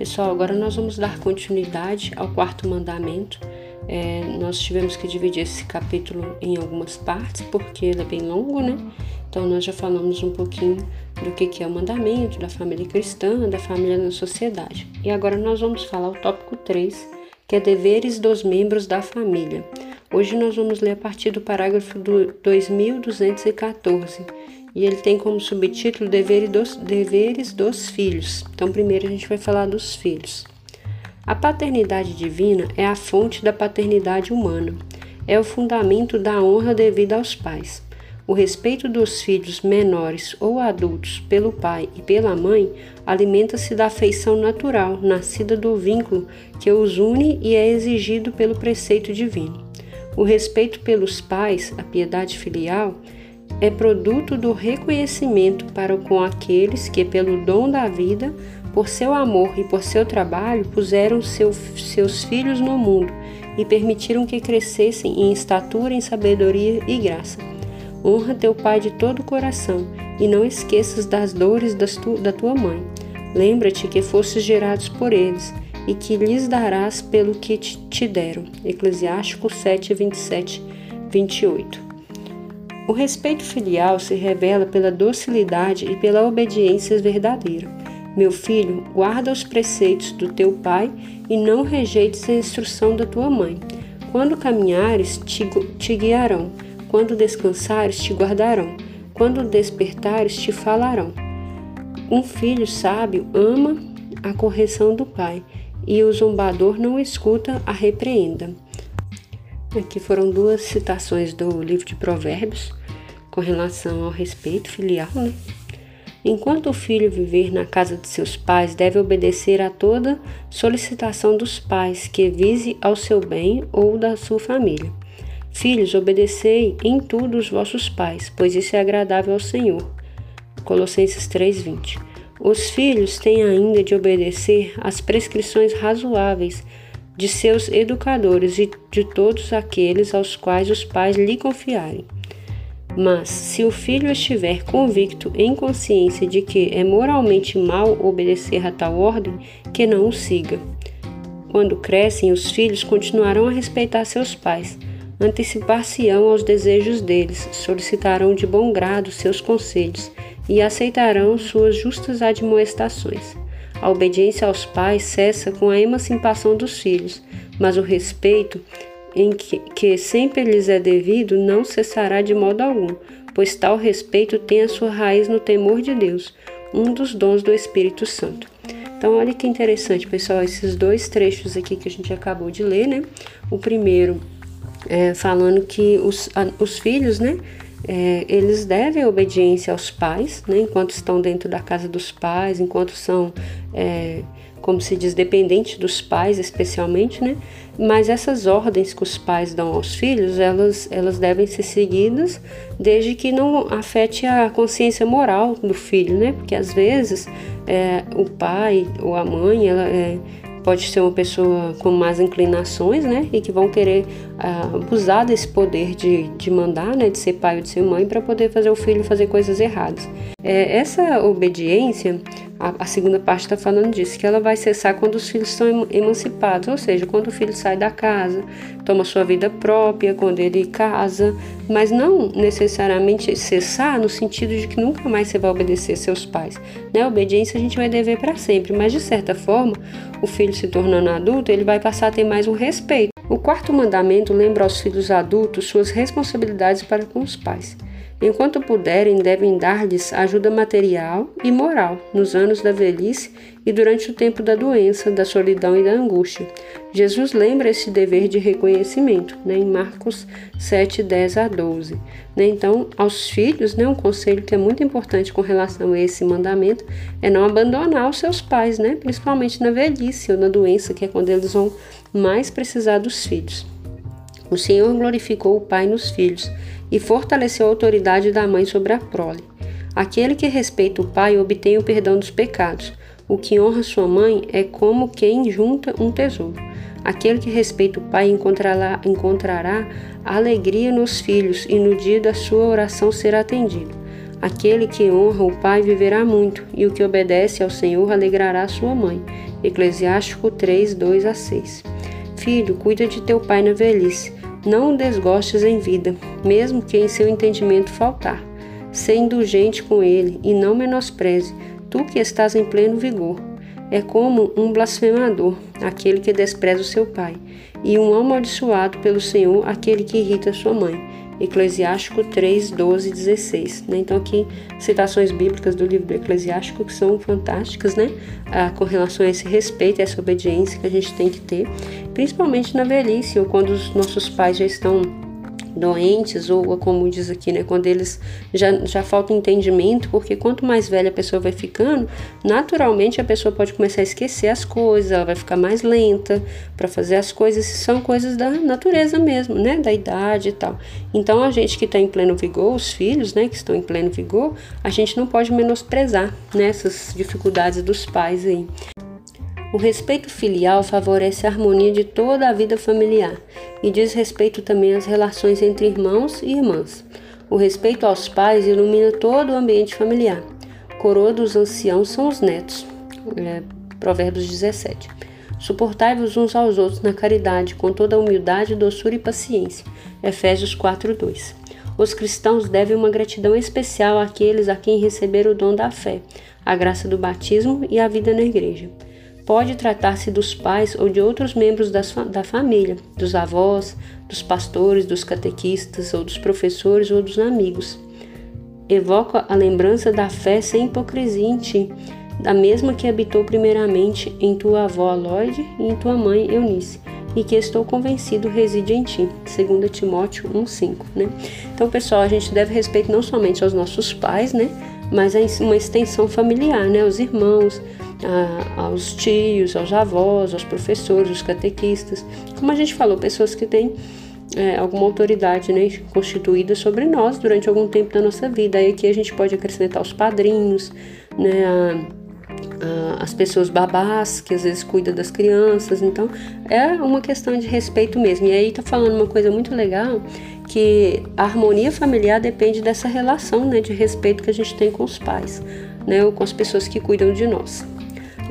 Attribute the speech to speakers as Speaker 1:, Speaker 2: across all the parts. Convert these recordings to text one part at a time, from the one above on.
Speaker 1: Pessoal, agora nós vamos dar continuidade ao quarto mandamento. É, nós tivemos que dividir esse capítulo em algumas partes, porque ele é bem longo, né? Então, nós já falamos um pouquinho do que é o mandamento, da família cristã, da família na sociedade. E agora nós vamos falar o tópico 3, que é deveres dos membros da família. Hoje nós vamos ler a partir do parágrafo do 2214 e ele tem como subtítulo Dever dos, Deveres dos Filhos. Então, primeiro a gente vai falar dos filhos. A paternidade divina é a fonte da paternidade humana, é o fundamento da honra devida aos pais. O respeito dos filhos menores ou adultos pelo pai e pela mãe alimenta-se da afeição natural, nascida do vínculo que os une e é exigido pelo preceito divino. O respeito pelos pais, a piedade filial, é produto do reconhecimento para com aqueles que, pelo dom da vida, por seu amor e por seu trabalho, puseram seu, seus filhos no mundo e permitiram que crescessem em estatura, em sabedoria e graça. Honra teu pai de todo o coração e não esqueças das dores das tu, da tua mãe. Lembra-te que fostes gerados por eles e que lhes darás pelo que te deram. Eclesiástico 7, 27, 28. O respeito filial se revela pela docilidade e pela obediência verdadeira. Meu filho, guarda os preceitos do teu pai e não rejeites a instrução da tua mãe. Quando caminhares, te, te guiarão. Quando descansares, te guardarão. Quando despertares, te falarão. Um filho sábio ama a correção do pai, e o zombador não escuta a repreenda. Aqui foram duas citações do livro de Provérbios com relação ao respeito filial, né? Enquanto o filho viver na casa de seus pais, deve obedecer a toda solicitação dos pais que vise ao seu bem ou da sua família. Filhos, obedecei em tudo os vossos pais, pois isso é agradável ao Senhor. Colossenses 3:20. Os filhos têm ainda de obedecer às prescrições razoáveis de seus educadores e de todos aqueles aos quais os pais lhe confiarem. Mas, se o filho estiver convicto em consciência de que é moralmente mal obedecer a tal ordem, que não o siga. Quando crescem, os filhos continuarão a respeitar seus pais, antecipar-se-ão aos desejos deles, solicitarão de bom grado seus conselhos e aceitarão suas justas admoestações. A obediência aos pais cessa com a emancipação dos filhos, mas o respeito em que, que sempre lhes é devido não cessará de modo algum, pois tal respeito tem a sua raiz no temor de Deus, um dos dons do Espírito Santo. Então, olha que interessante, pessoal, esses dois trechos aqui que a gente acabou de ler, né? O primeiro é falando que os, os filhos, né? É, eles devem obediência aos pais, né? Enquanto estão dentro da casa dos pais, enquanto são é, como se diz, dependente dos pais, especialmente, né? Mas essas ordens que os pais dão aos filhos, elas, elas devem ser seguidas desde que não afete a consciência moral do filho, né? Porque às vezes é, o pai ou a mãe, ela é, pode ser uma pessoa com más inclinações, né? E que vão querer uh, abusar desse poder de, de mandar, né? De ser pai ou de ser mãe para poder fazer o filho fazer coisas erradas. É, essa obediência a, a segunda parte está falando disso, que ela vai cessar quando os filhos são emancipados, ou seja, quando o filho sai da casa, toma sua vida própria, quando ele casa, mas não necessariamente cessar no sentido de que nunca mais você vai obedecer seus pais. Né? A obediência a gente vai dever para sempre, mas de certa forma, o filho se tornando adulto, ele vai passar a ter mais um respeito. O quarto mandamento lembra aos filhos adultos suas responsabilidades para com os pais. Enquanto puderem, devem dar-lhes ajuda material e moral nos anos da velhice e durante o tempo da doença, da solidão e da angústia. Jesus lembra esse dever de reconhecimento né, em Marcos 7, 10 a 12. Né, então, aos filhos, né, um conselho que é muito importante com relação a esse mandamento é não abandonar os seus pais, né, principalmente na velhice ou na doença, que é quando eles vão mais precisar dos filhos. O Senhor glorificou o Pai nos filhos e fortaleceu a autoridade da mãe sobre a prole. Aquele que respeita o pai obtém o perdão dos pecados. O que honra sua mãe é como quem junta um tesouro. Aquele que respeita o pai encontrará, encontrará alegria nos filhos e no dia da sua oração será atendido. Aquele que honra o pai viverá muito, e o que obedece ao Senhor alegrará sua mãe. Eclesiástico 3, 2 a 6. Filho, cuida de teu pai na velhice não o desgostes em vida, mesmo que em seu entendimento faltar. Sê indulgente com ele e não menospreze, tu que estás em pleno vigor. É como um blasfemador, aquele que despreza o seu pai, e um amaldiçoado pelo Senhor, aquele que irrita sua mãe. Eclesiástico 3, 12 16. Né? Então, aqui, citações bíblicas do livro do Eclesiástico que são fantásticas, né? Ah, com relação a esse respeito e essa obediência que a gente tem que ter, principalmente na velhice ou quando os nossos pais já estão doentes, ou como diz aqui, né, quando eles já, já falta entendimento, porque quanto mais velha a pessoa vai ficando, naturalmente a pessoa pode começar a esquecer as coisas, ela vai ficar mais lenta para fazer as coisas, são coisas da natureza mesmo, né, da idade e tal. Então a gente que está em pleno vigor, os filhos, né, que estão em pleno vigor, a gente não pode menosprezar né, dificuldades dos pais aí. O respeito filial favorece a harmonia de toda a vida familiar e diz respeito também às relações entre irmãos e irmãs. O respeito aos pais ilumina todo o ambiente familiar. Coroa dos anciãos são os netos. É, Provérbios 17. Suportai-vos uns aos outros na caridade, com toda a humildade, doçura e paciência. Efésios 4:2. Os cristãos devem uma gratidão especial àqueles a quem receberam o dom da fé, a graça do batismo e a vida na igreja. Pode tratar-se dos pais ou de outros membros da família, dos avós, dos pastores, dos catequistas, ou dos professores ou dos amigos. Evoca a lembrança da fé sem hipocrisia em ti, da mesma que habitou primeiramente em tua avó Lloyd e em tua mãe Eunice, e que estou convencido reside em ti. 2 Timóteo 1,5. Né? Então, pessoal, a gente deve respeito não somente aos nossos pais, né? mas a uma extensão familiar, né? Os irmãos, a, aos tios, aos avós, aos professores, aos catequistas. Como a gente falou, pessoas que têm é, alguma autoridade né, constituída sobre nós durante algum tempo da nossa vida. Aí aqui a gente pode acrescentar os padrinhos, né, a, a, as pessoas babás que às vezes cuidam das crianças. Então é uma questão de respeito mesmo. E aí tá falando uma coisa muito legal que a harmonia familiar depende dessa relação né, de respeito que a gente tem com os pais, né, ou com as pessoas que cuidam de nós.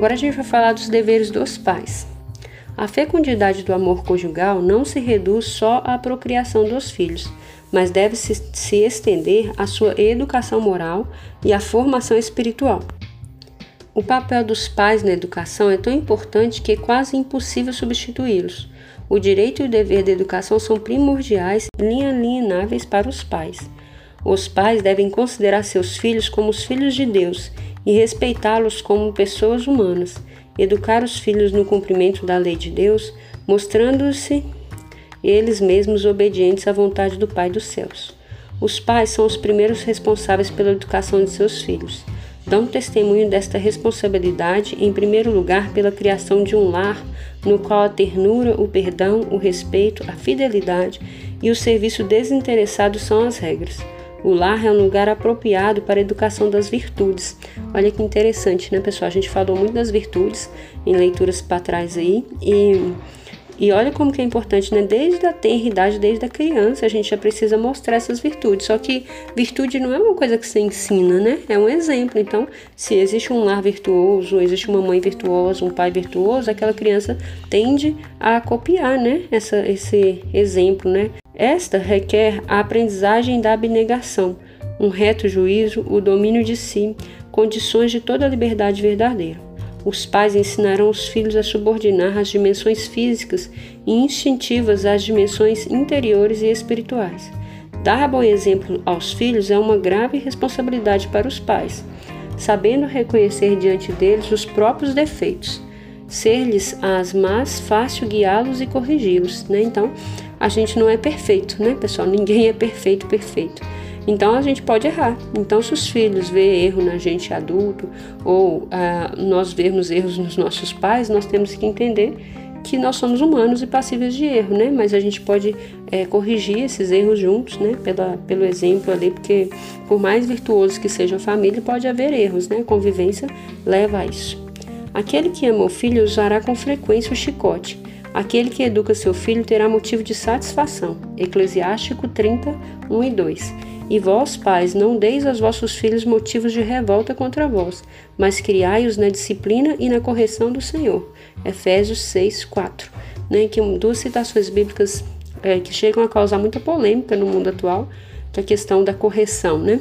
Speaker 1: Agora a gente vai falar dos deveres dos pais. A fecundidade do amor conjugal não se reduz só à procriação dos filhos, mas deve se, se estender à sua educação moral e à formação espiritual. O papel dos pais na educação é tão importante que é quase impossível substituí-los. O direito e o dever da educação são primordiais e inalienáveis para os pais. Os pais devem considerar seus filhos como os filhos de Deus e respeitá-los como pessoas humanas. Educar os filhos no cumprimento da lei de Deus, mostrando-se eles mesmos obedientes à vontade do Pai dos céus. Os pais são os primeiros responsáveis pela educação de seus filhos dão testemunho desta responsabilidade, em primeiro lugar, pela criação de um lar no qual a ternura, o perdão, o respeito, a fidelidade e o serviço desinteressado são as regras. O lar é um lugar apropriado para a educação das virtudes. Olha que interessante, né, pessoal? A gente falou muito das virtudes em leituras para trás aí e e olha como que é importante, né? Desde a tenridade, desde a criança, a gente já precisa mostrar essas virtudes. Só que virtude não é uma coisa que você ensina, né? É um exemplo. Então, se existe um lar virtuoso, existe uma mãe virtuosa, um pai virtuoso, aquela criança tende a copiar, né? Essa, esse exemplo, né? Esta requer a aprendizagem da abnegação, um reto juízo, o domínio de si, condições de toda liberdade verdadeira. Os pais ensinarão os filhos a subordinar as dimensões físicas e instintivas às dimensões interiores e espirituais. Dar bom exemplo aos filhos é uma grave responsabilidade para os pais, sabendo reconhecer diante deles os próprios defeitos. Ser-lhes as más, fácil guiá-los e corrigi-los, né? Então, a gente não é perfeito, né, pessoal? Ninguém é perfeito, perfeito. Então a gente pode errar. Então, se os filhos vê erro na gente adulto ou ah, nós vemos erros nos nossos pais, nós temos que entender que nós somos humanos e passíveis de erro, né? Mas a gente pode é, corrigir esses erros juntos, né? Pela, pelo exemplo ali, porque por mais virtuoso que seja a família, pode haver erros, né? A convivência leva a isso. Aquele que ama o filho usará com frequência o chicote. Aquele que educa seu filho terá motivo de satisfação. Eclesiástico 30, 1 e 2. E vós, pais, não deis aos vossos filhos motivos de revolta contra vós, mas criai-os na disciplina e na correção do Senhor. Efésios 6, 4. Né, que duas citações bíblicas é, que chegam a causar muita polêmica no mundo atual, que é a questão da correção, né?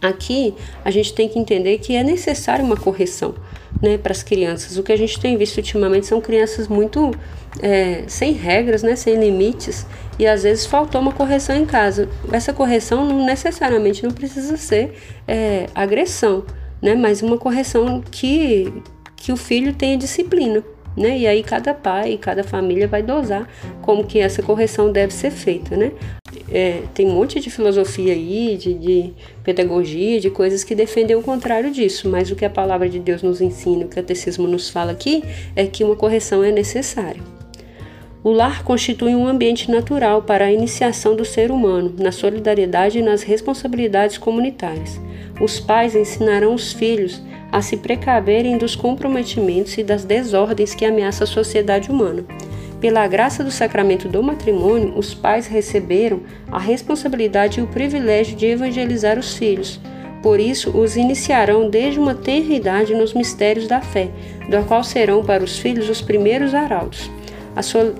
Speaker 1: Aqui a gente tem que entender que é necessária uma correção né, para as crianças. O que a gente tem visto ultimamente são crianças muito é, sem regras, né, sem limites, e às vezes faltou uma correção em casa. Essa correção não necessariamente não precisa ser é, agressão, né, mas uma correção que, que o filho tenha disciplina. Né? E aí cada pai e cada família vai dosar como que essa correção deve ser feita, né? É, tem um monte de filosofia aí, de, de, pedagogia, de coisas que defendem o contrário disso, mas o que a palavra de Deus nos ensina, o que o catecismo nos fala aqui, é que uma correção é necessária. O lar constitui um ambiente natural para a iniciação do ser humano na solidariedade e nas responsabilidades comunitárias. Os pais ensinarão os filhos a se precaverem dos comprometimentos e das desordens que ameaçam a sociedade humana. Pela graça do sacramento do matrimônio, os pais receberam a responsabilidade e o privilégio de evangelizar os filhos. Por isso, os iniciarão desde uma tenra idade nos mistérios da fé, do qual serão para os filhos os primeiros arautos.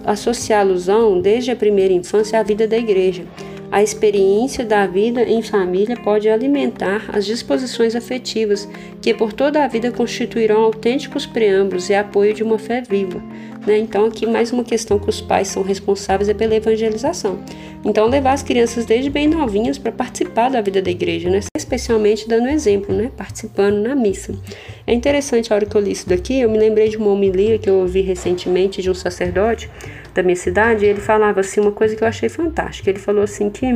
Speaker 1: Associá-los-ão desde a primeira infância à vida da igreja a experiência da vida em família pode alimentar as disposições afetivas que por toda a vida constituirão autênticos preâmbulos e apoio de uma fé viva. Né? Então, aqui mais uma questão que os pais são responsáveis é pela evangelização. Então, levar as crianças desde bem novinhas para participar da vida da igreja, né? especialmente dando exemplo, né? participando na missa. É interessante a hora que eu li isso daqui, eu me lembrei de uma homilia que eu ouvi recentemente de um sacerdote da minha cidade, ele falava assim uma coisa que eu achei fantástica. Ele falou assim que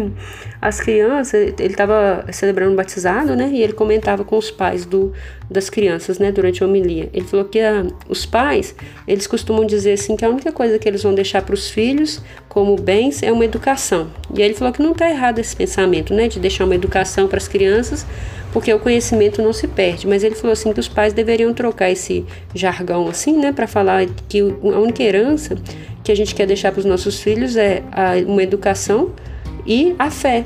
Speaker 1: as crianças, ele estava celebrando um batizado, né? E ele comentava com os pais do, das crianças, né, durante a homilia. Ele falou que a, os pais, eles costumam dizer assim que a única coisa que eles vão deixar para os filhos como bens é uma educação. E aí ele falou que não está errado esse pensamento, né, de deixar uma educação para as crianças, porque o conhecimento não se perde. Mas ele falou assim que os pais deveriam trocar esse jargão assim, né, para falar que a única herança que a gente quer deixar para os nossos filhos é a, uma educação e a fé.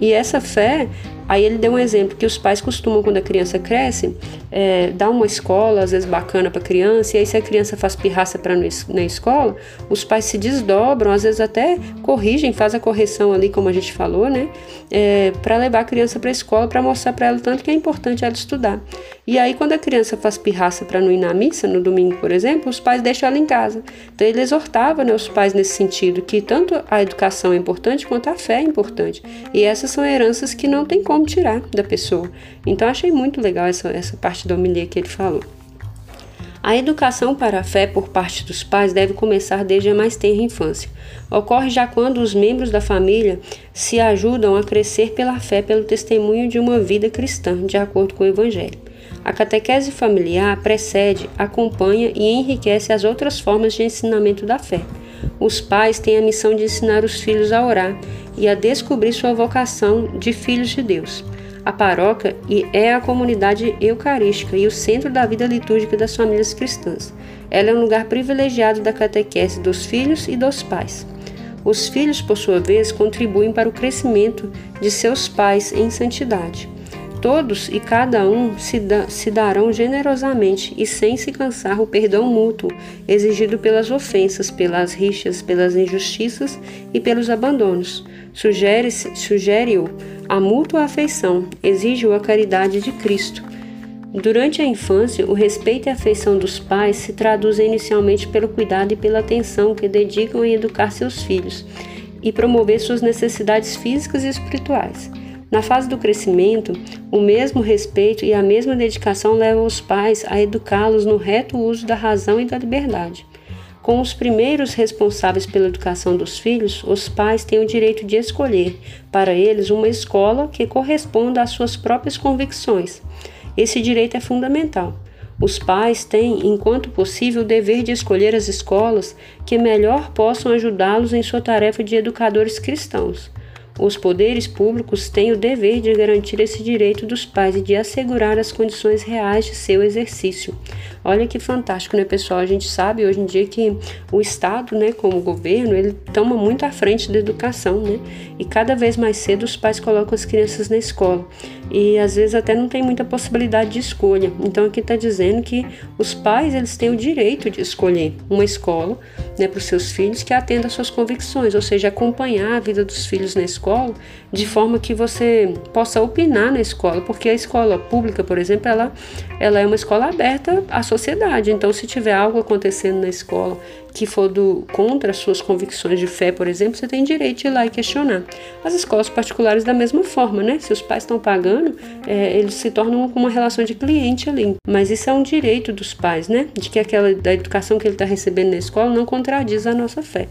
Speaker 1: E essa fé Aí ele deu um exemplo que os pais costumam, quando a criança cresce, é, dar uma escola, às vezes bacana para a criança, e aí se a criança faz pirraça para na escola, os pais se desdobram, às vezes até corrigem, faz a correção ali, como a gente falou, né? É, para levar a criança para a escola, para mostrar para ela tanto que é importante ela estudar. E aí, quando a criança faz pirraça para não ir na missa, no domingo, por exemplo, os pais deixam ela em casa. Então, ele exortava né, os pais nesse sentido, que tanto a educação é importante quanto a fé é importante. E essas são heranças que não tem como como tirar da pessoa. Então achei muito legal essa, essa parte da homilia que ele falou. A educação para a fé por parte dos pais deve começar desde a mais tenra infância. Ocorre já quando os membros da família se ajudam a crescer pela fé pelo testemunho de uma vida cristã, de acordo com o Evangelho. A catequese familiar precede, acompanha e enriquece as outras formas de ensinamento da fé. Os pais têm a missão de ensinar os filhos a orar e a descobrir sua vocação de filhos de Deus. A paróquia é a comunidade eucarística e o centro da vida litúrgica das famílias cristãs. Ela é um lugar privilegiado da catequese dos filhos e dos pais. Os filhos, por sua vez, contribuem para o crescimento de seus pais em santidade. Todos e cada um se, da, se darão generosamente e sem se cansar o perdão mútuo exigido pelas ofensas, pelas rixas, pelas injustiças e pelos abandonos. Sugere-o sugere a mútua afeição, exige-o a caridade de Cristo. Durante a infância, o respeito e a afeição dos pais se traduzem inicialmente pelo cuidado e pela atenção que dedicam em educar seus filhos e promover suas necessidades físicas e espirituais. Na fase do crescimento, o mesmo respeito e a mesma dedicação levam os pais a educá-los no reto uso da razão e da liberdade. Com os primeiros responsáveis pela educação dos filhos, os pais têm o direito de escolher para eles uma escola que corresponda às suas próprias convicções. Esse direito é fundamental. Os pais têm, enquanto possível, o dever de escolher as escolas que melhor possam ajudá-los em sua tarefa de educadores cristãos. Os poderes públicos têm o dever de garantir esse direito dos pais e de assegurar as condições reais de seu exercício. Olha que fantástico, né, pessoal? A gente sabe hoje em dia que o Estado, né, como governo, ele toma muito à frente da educação, né? E cada vez mais cedo os pais colocam as crianças na escola. E às vezes até não tem muita possibilidade de escolha. Então aqui está dizendo que os pais eles têm o direito de escolher uma escola né, para os seus filhos que atenda às suas convicções, ou seja, acompanhar a vida dos filhos na escola de forma que você possa opinar na escola, porque a escola pública, por exemplo, ela, ela é uma escola aberta à sociedade. Então, se tiver algo acontecendo na escola que for do, contra as suas convicções de fé, por exemplo, você tem direito de ir lá e questionar. As escolas particulares, da mesma forma, né? Se os pais estão pagando, é, eles se tornam uma relação de cliente ali. Mas isso é um direito dos pais, né? De que aquela da educação que ele está recebendo na escola não contradiz a nossa fé.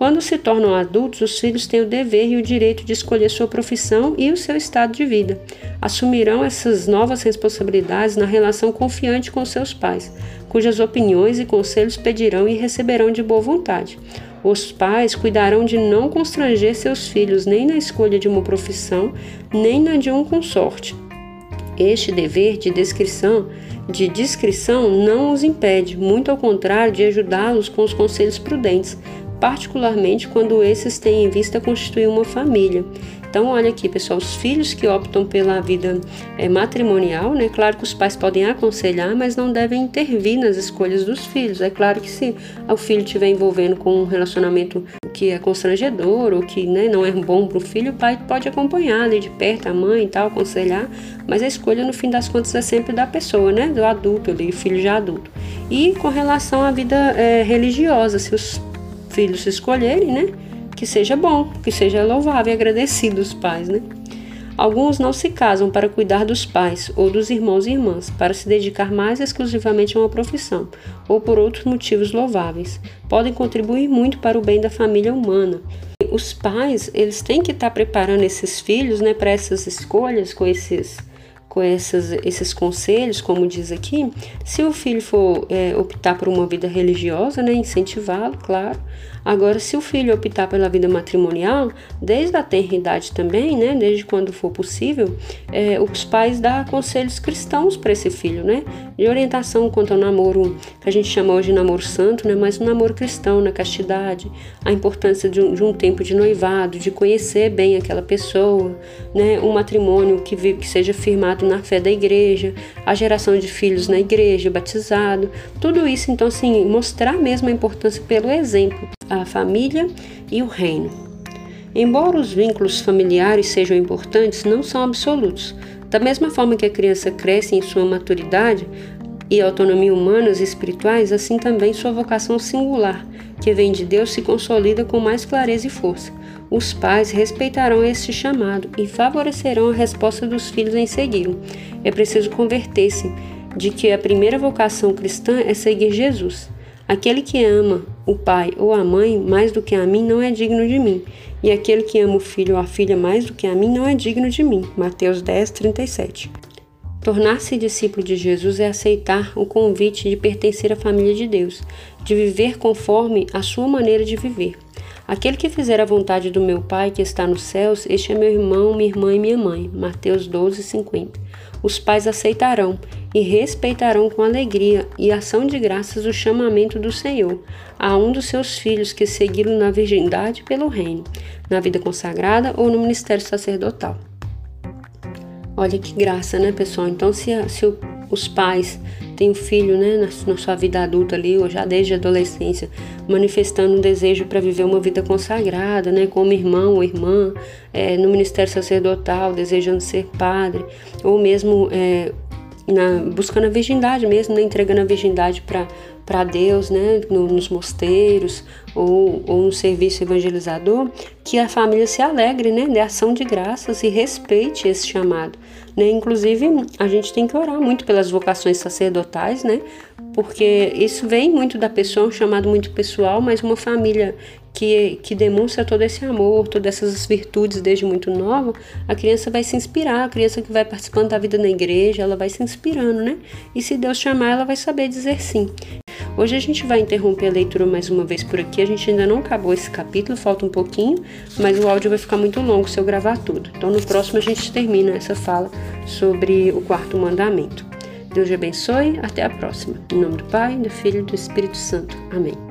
Speaker 1: Quando se tornam adultos, os filhos têm o dever e o direito de escolher sua profissão e o seu estado de vida. Assumirão essas novas responsabilidades na relação confiante com seus pais, cujas opiniões e conselhos pedirão e receberão de boa vontade. Os pais cuidarão de não constranger seus filhos nem na escolha de uma profissão, nem na de um consorte. Este dever de descrição, de discrição não os impede, muito ao contrário, de ajudá-los com os conselhos prudentes, particularmente quando esses têm em vista constituir uma família. Então, olha aqui, pessoal, os filhos que optam pela vida é, matrimonial, né? Claro que os pais podem aconselhar, mas não devem intervir nas escolhas dos filhos. É claro que se o filho estiver envolvendo com um relacionamento que é constrangedor ou que né, não é bom para o filho, o pai pode acompanhar ali de perto a mãe e tal, aconselhar, mas a escolha no fim das contas é sempre da pessoa, né? Do adulto ali, filho já adulto. E com relação à vida é, religiosa, se os filhos escolherem, né? Que seja bom, que seja louvável e agradecido os pais, né? Alguns não se casam para cuidar dos pais ou dos irmãos e irmãs, para se dedicar mais exclusivamente a uma profissão, ou por outros motivos louváveis. Podem contribuir muito para o bem da família humana. Os pais, eles têm que estar preparando esses filhos, né, para essas escolhas com esses com essas, esses conselhos, como diz aqui, se o filho for é, optar por uma vida religiosa, né, incentivá-lo, claro, Agora, se o filho optar pela vida matrimonial, desde a tenridade também, né, desde quando for possível, é, os pais dão conselhos cristãos para esse filho, né, de orientação quanto ao namoro, que a gente chama hoje de namoro santo, né, mas o namoro cristão, na castidade, a importância de um, de um, tempo de noivado, de conhecer bem aquela pessoa, né, um matrimônio que, que seja firmado na fé da igreja, a geração de filhos na igreja, batizado, tudo isso, então, assim, mostrar mesmo a importância pelo exemplo a família e o reino. Embora os vínculos familiares sejam importantes, não são absolutos. Da mesma forma que a criança cresce em sua maturidade e autonomia humanas e espirituais, assim também sua vocação singular, que vem de Deus, se consolida com mais clareza e força. Os pais respeitarão este chamado e favorecerão a resposta dos filhos em segui-lo. É preciso converter-se de que a primeira vocação cristã é seguir Jesus. Aquele que ama o pai ou a mãe mais do que a mim não é digno de mim, e aquele que ama o filho ou a filha mais do que a mim não é digno de mim. Mateus 10, 37. Tornar-se discípulo de Jesus é aceitar o convite de pertencer à família de Deus, de viver conforme a sua maneira de viver. Aquele que fizer a vontade do meu Pai que está nos céus, este é meu irmão, minha irmã e minha mãe. Mateus 12, 50 os pais aceitarão e respeitarão com alegria e ação de graças o chamamento do Senhor a um dos seus filhos que seguiram na virgindade pelo reino, na vida consagrada ou no ministério sacerdotal. Olha que graça, né, pessoal? Então, se, se os pais têm um filho, né, na, na, sua vida adulta ali, ou já desde a adolescência, manifestando um desejo para viver uma vida consagrada, né, como irmão ou irmã, é, no ministério sacerdotal, desejando ser padre, ou mesmo é, na, buscando a virgindade mesmo, né? entregando a virgindade para Deus, né? No, nos mosteiros ou, ou no serviço evangelizador, que a família se alegre, né? De ação de graças e respeite esse chamado. Né? Inclusive, a gente tem que orar muito pelas vocações sacerdotais, né? Porque isso vem muito da pessoa, um chamado muito pessoal, mas uma família que, que demonstra todo esse amor, todas essas virtudes desde muito nova, a criança vai se inspirar, a criança que vai participando da vida na igreja, ela vai se inspirando, né? E se Deus chamar, ela vai saber dizer sim. Hoje a gente vai interromper a leitura mais uma vez por aqui. A gente ainda não acabou esse capítulo, falta um pouquinho, mas o áudio vai ficar muito longo se eu gravar tudo. Então no próximo a gente termina essa fala sobre o quarto mandamento. Deus te abençoe, até a próxima. Em nome do Pai, do Filho e do Espírito Santo. Amém.